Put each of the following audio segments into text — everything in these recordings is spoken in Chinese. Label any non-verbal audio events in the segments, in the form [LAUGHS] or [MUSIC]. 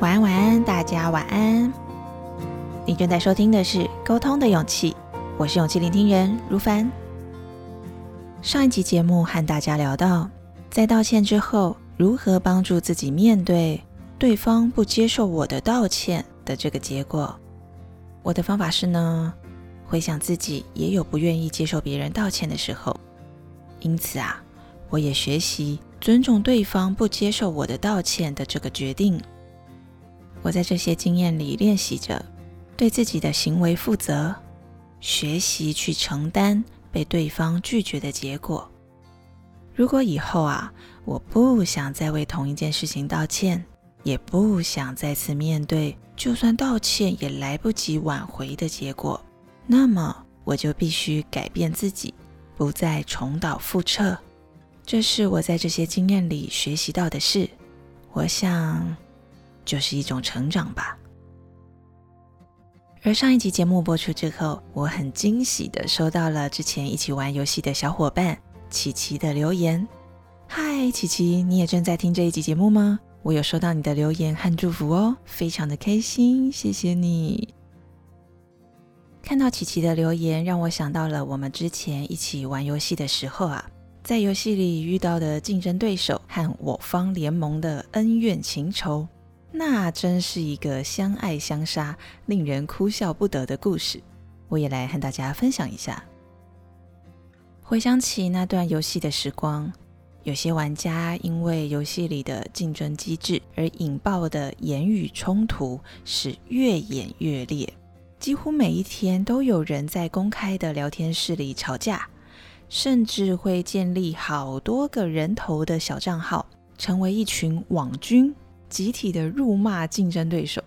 晚安，晚安，大家晚安。你正在收听的是《沟通的勇气》，我是勇气聆听人如凡。上一集节目和大家聊到，在道歉之后，如何帮助自己面对对方不接受我的道歉的这个结果。我的方法是呢，回想自己也有不愿意接受别人道歉的时候，因此啊，我也学习尊重对方不接受我的道歉的这个决定。我在这些经验里练习着。对自己的行为负责，学习去承担被对方拒绝的结果。如果以后啊，我不想再为同一件事情道歉，也不想再次面对就算道歉也来不及挽回的结果，那么我就必须改变自己，不再重蹈覆辙。这是我在这些经验里学习到的事。我想，就是一种成长吧。而上一集节目播出之后，我很惊喜的收到了之前一起玩游戏的小伙伴琪琪的留言。嗨，琪琪，你也正在听这一集节目吗？我有收到你的留言和祝福哦，非常的开心，谢谢你。看到琪琪的留言，让我想到了我们之前一起玩游戏的时候啊，在游戏里遇到的竞争对手和我方联盟的恩怨情仇。那真是一个相爱相杀、令人哭笑不得的故事。我也来和大家分享一下。回想起那段游戏的时光，有些玩家因为游戏里的竞争机制而引爆的言语冲突是越演越烈，几乎每一天都有人在公开的聊天室里吵架，甚至会建立好多个人头的小账号，成为一群网军。集体的辱骂竞争对手，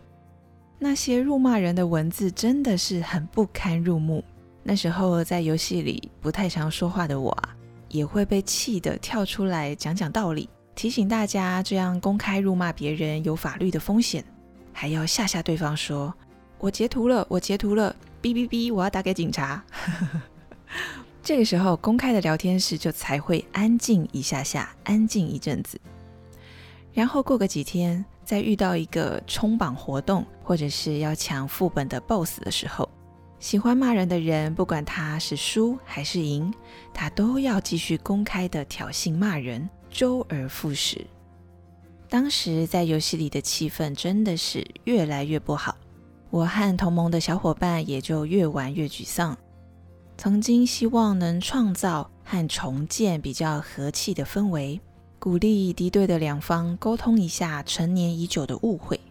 那些辱骂人的文字真的是很不堪入目。那时候在游戏里不太常说话的我啊，也会被气得跳出来讲讲道理，提醒大家这样公开辱骂别人有法律的风险，还要吓吓对方说：“我截图了，我截图了，哔哔哔，我要打给警察。” [LAUGHS] 这个时候公开的聊天室就才会安静一下下，安静一阵子。然后过个几天，再遇到一个冲榜活动，或者是要抢副本的 BOSS 的时候，喜欢骂人的人，不管他是输还是赢，他都要继续公开的挑衅骂人，周而复始。当时在游戏里的气氛真的是越来越不好，我和同盟的小伙伴也就越玩越沮丧。曾经希望能创造和重建比较和气的氛围。鼓励敌对的两方沟通一下陈年已久的误会，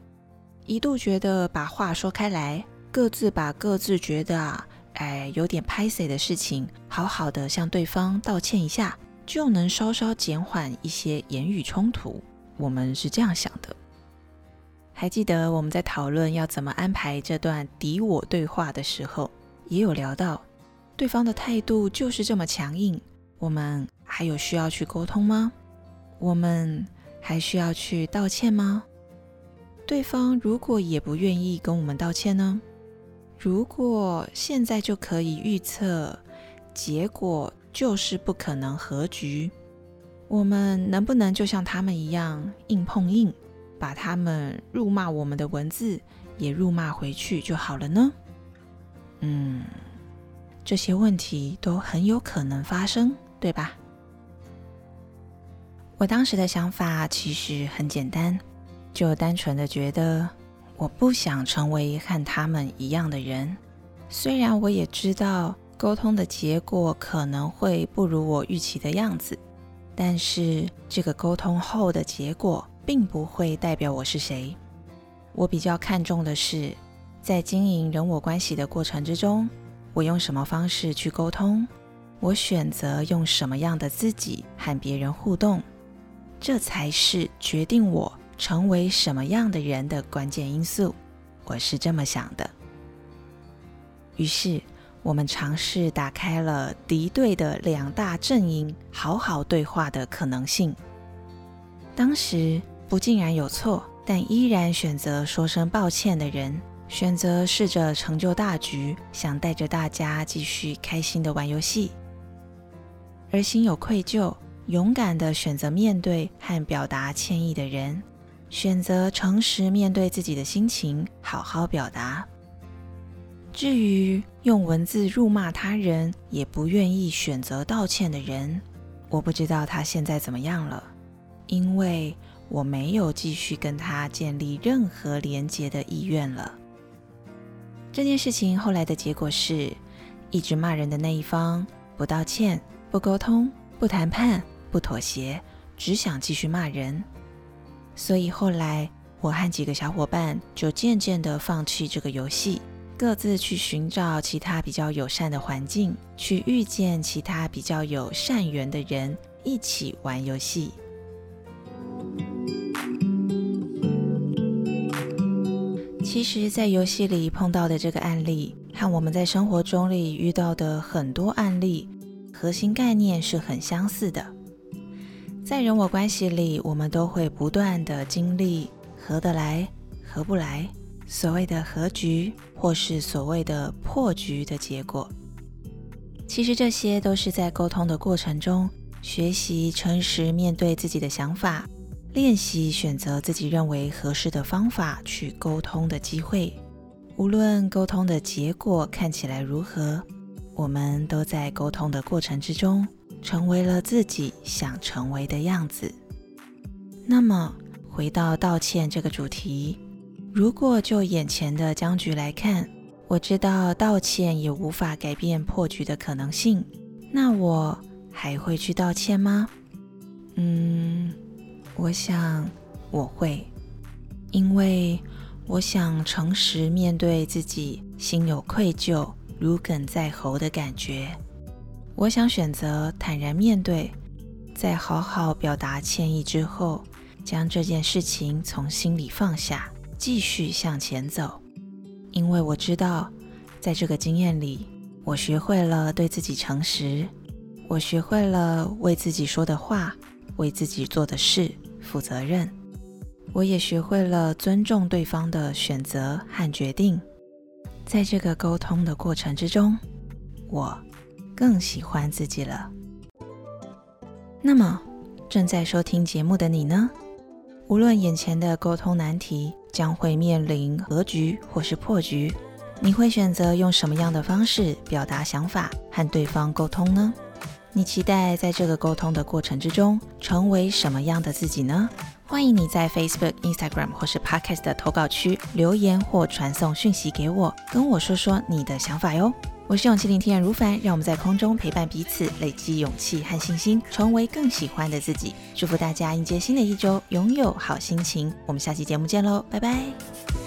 一度觉得把话说开来，各自把各自觉得啊，哎有点拍 C 的事情，好好的向对方道歉一下，就能稍稍减缓一些言语冲突。我们是这样想的。还记得我们在讨论要怎么安排这段敌我对话的时候，也有聊到，对方的态度就是这么强硬，我们还有需要去沟通吗？我们还需要去道歉吗？对方如果也不愿意跟我们道歉呢？如果现在就可以预测结果就是不可能和局，我们能不能就像他们一样硬碰硬，把他们辱骂我们的文字也辱骂回去就好了呢？嗯，这些问题都很有可能发生，对吧？我当时的想法其实很简单，就单纯的觉得我不想成为和他们一样的人。虽然我也知道沟通的结果可能会不如我预期的样子，但是这个沟通后的结果并不会代表我是谁。我比较看重的是，在经营人我关系的过程之中，我用什么方式去沟通，我选择用什么样的自己和别人互动。这才是决定我成为什么样的人的关键因素，我是这么想的。于是，我们尝试打开了敌对的两大阵营好好对话的可能性。当时不尽然有错，但依然选择说声抱歉的人，选择试着成就大局，想带着大家继续开心的玩游戏，而心有愧疚。勇敢的选择面对和表达歉意的人，选择诚实面对自己的心情，好好表达。至于用文字辱骂他人，也不愿意选择道歉的人，我不知道他现在怎么样了，因为我没有继续跟他建立任何连结的意愿了。这件事情后来的结果是，一直骂人的那一方不道歉、不沟通、不谈判、不妥协，只想继续骂人。所以后来我和几个小伙伴就渐渐的放弃这个游戏。各自去寻找其他比较友善的环境，去遇见其他比较有善缘的人，一起玩游戏。其实，在游戏里碰到的这个案例，和我们在生活中里遇到的很多案例，核心概念是很相似的。在人我关系里，我们都会不断的经历合得来、合不来。所谓的和局，或是所谓的破局的结果，其实这些都是在沟通的过程中学习诚实面对自己的想法，练习选择自己认为合适的方法去沟通的机会。无论沟通的结果看起来如何，我们都在沟通的过程之中成为了自己想成为的样子。那么，回到道歉这个主题。如果就眼前的僵局来看，我知道道歉也无法改变破局的可能性，那我还会去道歉吗？嗯，我想我会，因为我想诚实面对自己心有愧疚、如鲠在喉的感觉。我想选择坦然面对，在好好表达歉意之后，将这件事情从心里放下。继续向前走，因为我知道，在这个经验里，我学会了对自己诚实，我学会了为自己说的话、为自己做的事负责任，我也学会了尊重对方的选择和决定。在这个沟通的过程之中，我更喜欢自己了。那么，正在收听节目的你呢？无论眼前的沟通难题。将会面临和局或是破局，你会选择用什么样的方式表达想法和对方沟通呢？你期待在这个沟通的过程之中成为什么样的自己呢？欢迎你在 Facebook、Instagram 或是 Podcast 的投稿区留言或传送讯息给我，跟我说说你的想法哟。我是勇气聆听人如凡，让我们在空中陪伴彼此，累积勇气和信心，成为更喜欢的自己。祝福大家迎接新的一周，拥有好心情。我们下期节目见喽，拜拜。